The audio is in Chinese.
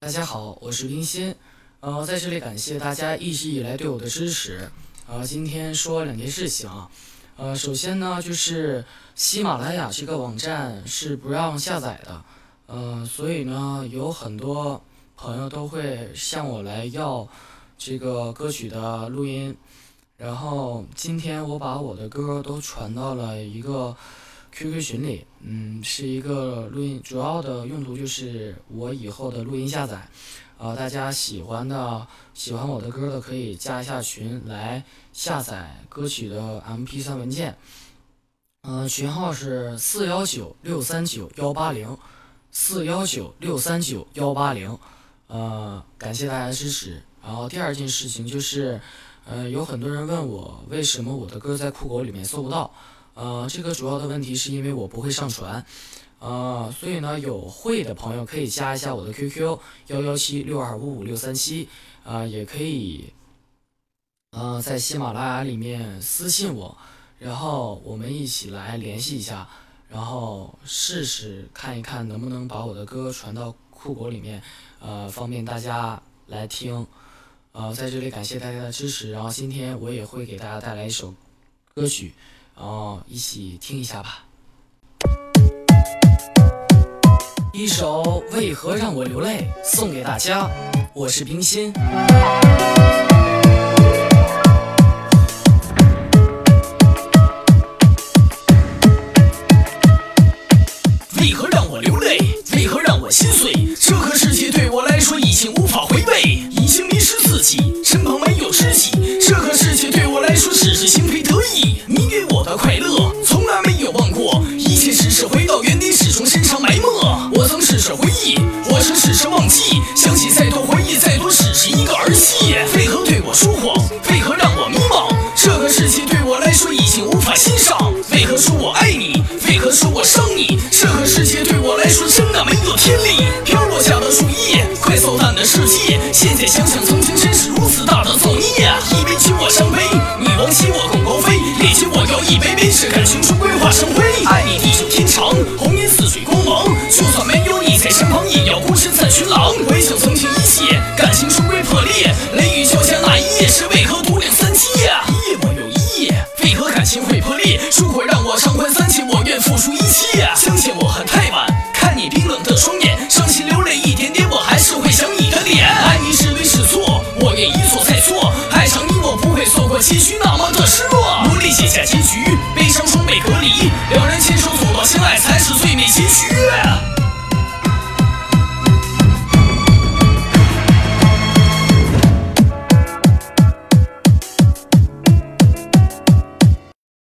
大家好，我是冰心，呃，在这里感谢大家一直以来对我的支持。呃，今天说两件事情啊，呃，首先呢，就是喜马拉雅这个网站是不让下载的，呃，所以呢，有很多朋友都会向我来要这个歌曲的录音，然后今天我把我的歌都传到了一个。QQ 群里，嗯，是一个录音，主要的用途就是我以后的录音下载，呃，大家喜欢的、喜欢我的歌的可以加一下群来下载歌曲的 MP3 文件，嗯，群号是四幺九六三九幺八零，四幺九六三九幺八零，呃，感谢大家支持。然后第二件事情就是，呃，有很多人问我为什么我的歌在酷狗里面搜不到。呃，这个主要的问题是因为我不会上传，呃，所以呢，有会的朋友可以加一下我的 QQ 幺幺七六二五五六三七，啊，也可以，呃，在喜马拉雅里面私信我，然后我们一起来联系一下，然后试试看一看能不能把我的歌传到酷狗里面，呃，方便大家来听，呃，在这里感谢大家的支持，然后今天我也会给大家带来一首歌曲。哦，一起听一下吧。一首《为何让我流泪》送给大家，我是冰心。为何让我流泪？为何让我心碎？这个世界对我来说已经无心非得意。的快乐从来没有忘过，一切只是回到原点，始终深藏埋没。我曾试着回忆，我曾试着忘记，想起再多回忆，再多只是一个儿戏。为何对我说谎？为何让我迷茫？这个世界对我来说已经无法欣赏。为何说我爱你？为何说我伤你？这个世界对我来说真的没有天理。飘落下的树叶，快走淡的世界。现在想想，一杯杯，是感情终归化成灰。爱你地久天长，红颜似水光芒。就算没有你在身旁，也要孤身在群狼。回想曾经一切，感情终归破裂。雷雨交加那一夜，是为何独领三七？一夜莫有一夜，为何感情会破裂？如果让我偿还三千，我愿付出一切。相见我恨太晚，看你冰冷的双眼，伤心流泪一点点，我还是会想你的脸。爱你是对是错，我愿一错再错。爱上你，我不会错过结局那。多的失落，无力写下结局，悲伤双倍隔离。两人牵手走到相爱，才是最美结局。